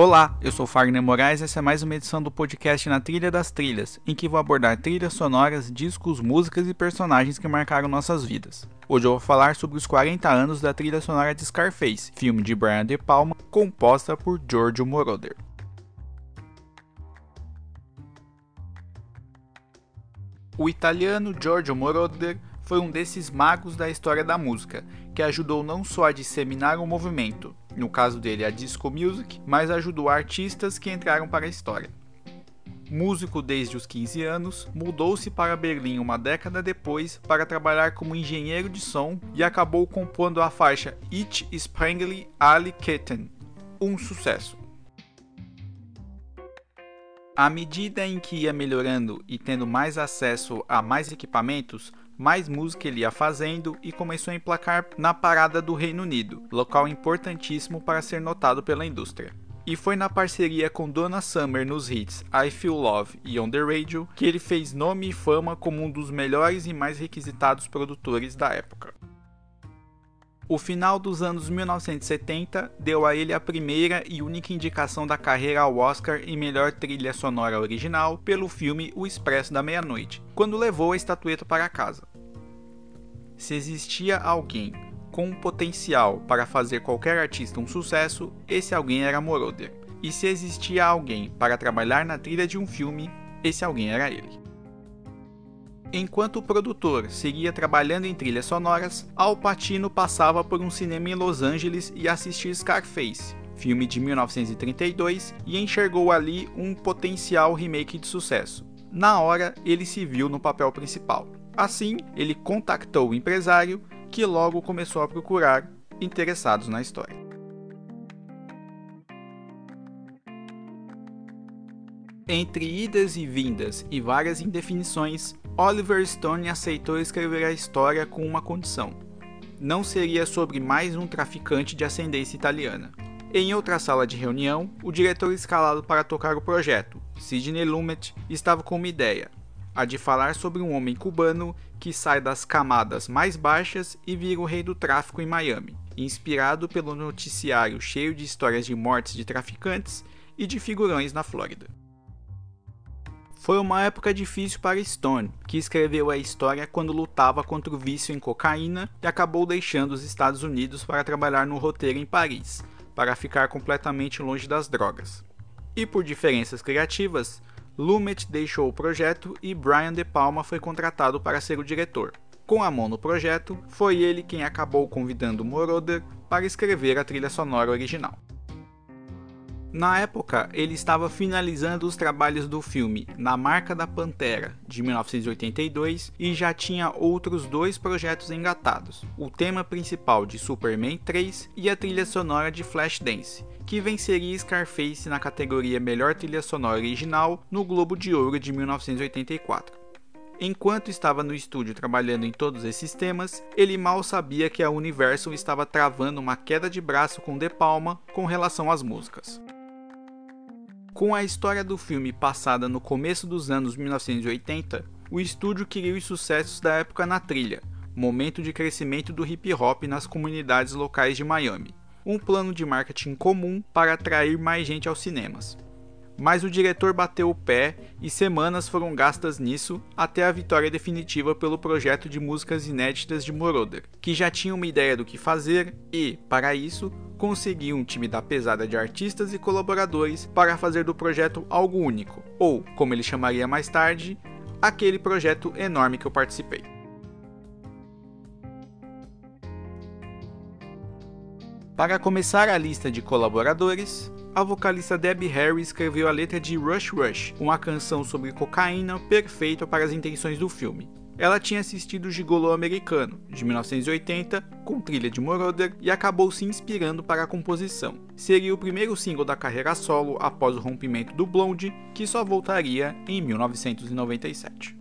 Olá, eu sou Fagner Moraes e essa é mais uma edição do podcast Na Trilha das Trilhas, em que vou abordar trilhas sonoras, discos, músicas e personagens que marcaram nossas vidas. Hoje eu vou falar sobre os 40 anos da trilha sonora de Scarface, filme de Brian De Palma, composta por Giorgio Moroder. O italiano Giorgio Moroder foi um desses magos da história da música, que ajudou não só a disseminar o movimento, no caso dele a disco music, mas ajudou artistas que entraram para a história. Músico desde os 15 anos, mudou-se para Berlim uma década depois para trabalhar como engenheiro de som e acabou compondo a faixa Ich Sprengli alle Ketten, um sucesso. À medida em que ia melhorando e tendo mais acesso a mais equipamentos, mais música ele ia fazendo e começou a emplacar na parada do Reino Unido, local importantíssimo para ser notado pela indústria. E foi na parceria com Donna Summer nos hits I Feel Love e On The Radio que ele fez nome e fama como um dos melhores e mais requisitados produtores da época. O final dos anos 1970 deu a ele a primeira e única indicação da carreira ao Oscar em melhor trilha sonora original pelo filme O Expresso da Meia-Noite, quando levou a estatueta para casa. Se existia alguém com potencial para fazer qualquer artista um sucesso, esse alguém era Moroder. E se existia alguém para trabalhar na trilha de um filme, esse alguém era ele. Enquanto o produtor seguia trabalhando em trilhas sonoras, Al Pacino passava por um cinema em Los Angeles e assistiu Scarface, filme de 1932, e enxergou ali um potencial remake de sucesso. Na hora, ele se viu no papel principal. Assim, ele contactou o empresário, que logo começou a procurar interessados na história. Entre idas e vindas e várias indefinições, Oliver Stone aceitou escrever a história com uma condição: não seria sobre mais um traficante de ascendência italiana. Em outra sala de reunião, o diretor escalado para tocar o projeto, Sidney Lumet, estava com uma ideia: a de falar sobre um homem cubano que sai das camadas mais baixas e vira o rei do tráfico em Miami, inspirado pelo noticiário cheio de histórias de mortes de traficantes e de figurões na Flórida. Foi uma época difícil para Stone, que escreveu a história quando lutava contra o vício em cocaína e acabou deixando os Estados Unidos para trabalhar no roteiro em Paris, para ficar completamente longe das drogas. E por diferenças criativas, Lumet deixou o projeto e Brian De Palma foi contratado para ser o diretor. Com a mão no projeto, foi ele quem acabou convidando Moroder para escrever a trilha sonora original. Na época, ele estava finalizando os trabalhos do filme Na Marca da Pantera, de 1982, e já tinha outros dois projetos engatados: o tema principal de Superman 3 e a trilha sonora de Flashdance, que venceria Scarface na categoria Melhor Trilha Sonora Original no Globo de Ouro de 1984. Enquanto estava no estúdio trabalhando em todos esses temas, ele mal sabia que a Universal estava travando uma queda de braço com De Palma com relação às músicas. Com a história do filme passada no começo dos anos 1980, o estúdio queria os sucessos da época na trilha, momento de crescimento do hip hop nas comunidades locais de Miami, um plano de marketing comum para atrair mais gente aos cinemas. Mas o diretor bateu o pé e semanas foram gastas nisso até a vitória definitiva pelo projeto de músicas inéditas de Moroder, que já tinha uma ideia do que fazer e, para isso, conseguiu um time da pesada de artistas e colaboradores para fazer do projeto algo único, ou, como ele chamaria mais tarde, aquele projeto enorme que eu participei. Para começar a lista de colaboradores, a vocalista Debbie Harry escreveu a letra de Rush Rush, uma canção sobre cocaína perfeita para as intenções do filme. Ela tinha assistido o Gigolo Americano, de 1980, com trilha de Moroder, e acabou se inspirando para a composição. Seria o primeiro single da carreira solo após o rompimento do Blonde, que só voltaria em 1997.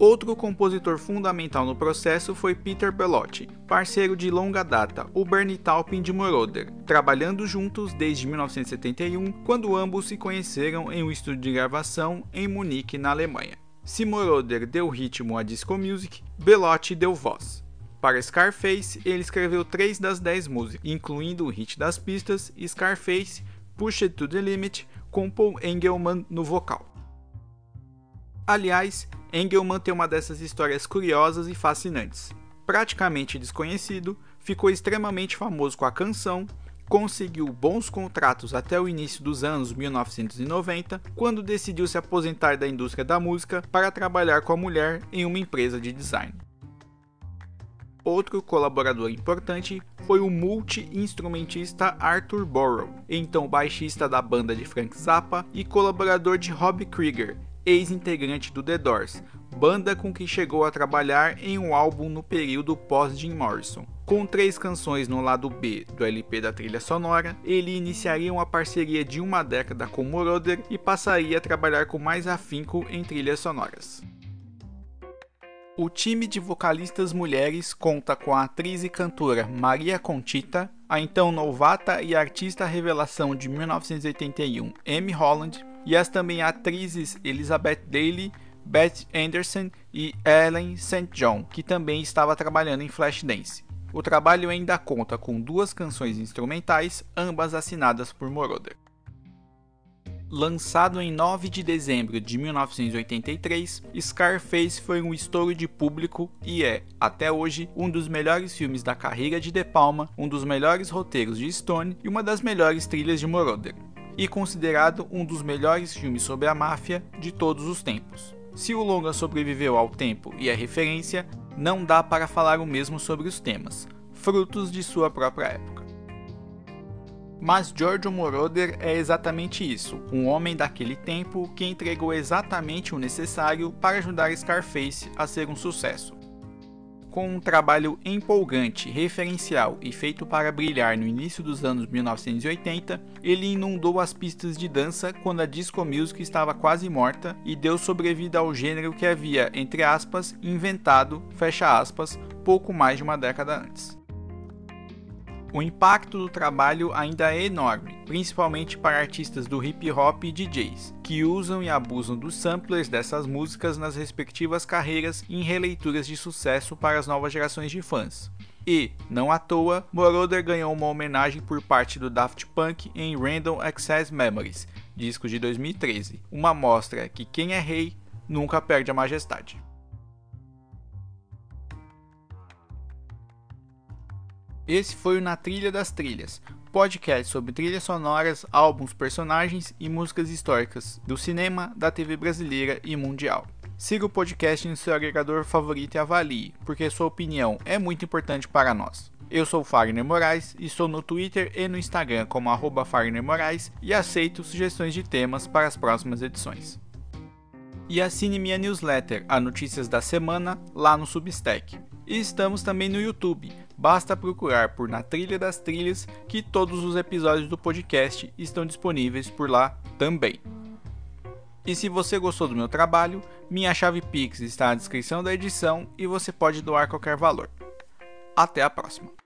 Outro compositor fundamental no processo foi Peter Bellotti, parceiro de longa data, o Bernie Taupin de Moroder, trabalhando juntos desde 1971, quando ambos se conheceram em um estúdio de gravação em Munique, na Alemanha. Se Moroder deu ritmo à disco music, Bellotti deu voz. Para Scarface, ele escreveu 3 das 10 músicas, incluindo o hit das pistas Scarface, Push It to the Limit, com Paul Engelman no vocal. Aliás, Engelman tem uma dessas histórias curiosas e fascinantes. Praticamente desconhecido, ficou extremamente famoso com a canção, conseguiu bons contratos até o início dos anos 1990, quando decidiu se aposentar da indústria da música para trabalhar com a mulher em uma empresa de design. Outro colaborador importante foi o multi-instrumentista Arthur Borrow, então baixista da banda de Frank Zappa e colaborador de Robbie Krieger, ex-integrante do The Doors, banda com quem chegou a trabalhar em um álbum no período pós-Jim Morrison. Com três canções no lado B do LP da trilha sonora, ele iniciaria uma parceria de uma década com Moroder e passaria a trabalhar com mais afinco em trilhas sonoras. O time de vocalistas mulheres conta com a atriz e cantora Maria Conchita, a então novata e artista revelação de 1981 Amy Holland, e as também atrizes Elizabeth Daly, Beth Anderson e Ellen St. John, que também estava trabalhando em Flashdance. O trabalho ainda conta com duas canções instrumentais, ambas assinadas por Moroder. Lançado em 9 de dezembro de 1983, Scarface foi um estouro de público e é, até hoje, um dos melhores filmes da carreira de De Palma, um dos melhores roteiros de Stone e uma das melhores trilhas de Moroder e considerado um dos melhores filmes sobre a máfia de todos os tempos. Se o longa sobreviveu ao tempo e à referência, não dá para falar o mesmo sobre os temas, frutos de sua própria época. Mas Giorgio Moroder é exatamente isso, um homem daquele tempo que entregou exatamente o necessário para ajudar Scarface a ser um sucesso com um trabalho empolgante, referencial e feito para brilhar no início dos anos 1980, ele inundou as pistas de dança quando a disco music estava quase morta e deu sobrevida ao gênero que havia, entre aspas, inventado, fecha aspas, pouco mais de uma década antes. O impacto do trabalho ainda é enorme, principalmente para artistas do hip hop e DJs, que usam e abusam dos samplers dessas músicas nas respectivas carreiras em releituras de sucesso para as novas gerações de fãs. E, não à toa, Moroder ganhou uma homenagem por parte do Daft Punk em Random Access Memories, disco de 2013, uma mostra que quem é rei nunca perde a majestade. Esse foi o Na Trilha das Trilhas, podcast sobre trilhas sonoras, álbuns, personagens e músicas históricas do cinema, da TV brasileira e mundial. Siga o podcast no seu agregador favorito e avalie, porque sua opinião é muito importante para nós. Eu sou Fagner Moraes e estou no Twitter e no Instagram como arroba Fagner Moraes e aceito sugestões de temas para as próximas edições. E assine minha newsletter, a Notícias da Semana, lá no Substack. E estamos também no YouTube Basta procurar por Na Trilha das Trilhas que todos os episódios do podcast estão disponíveis por lá também. E se você gostou do meu trabalho, minha chave Pix está na descrição da edição e você pode doar qualquer valor. Até a próxima!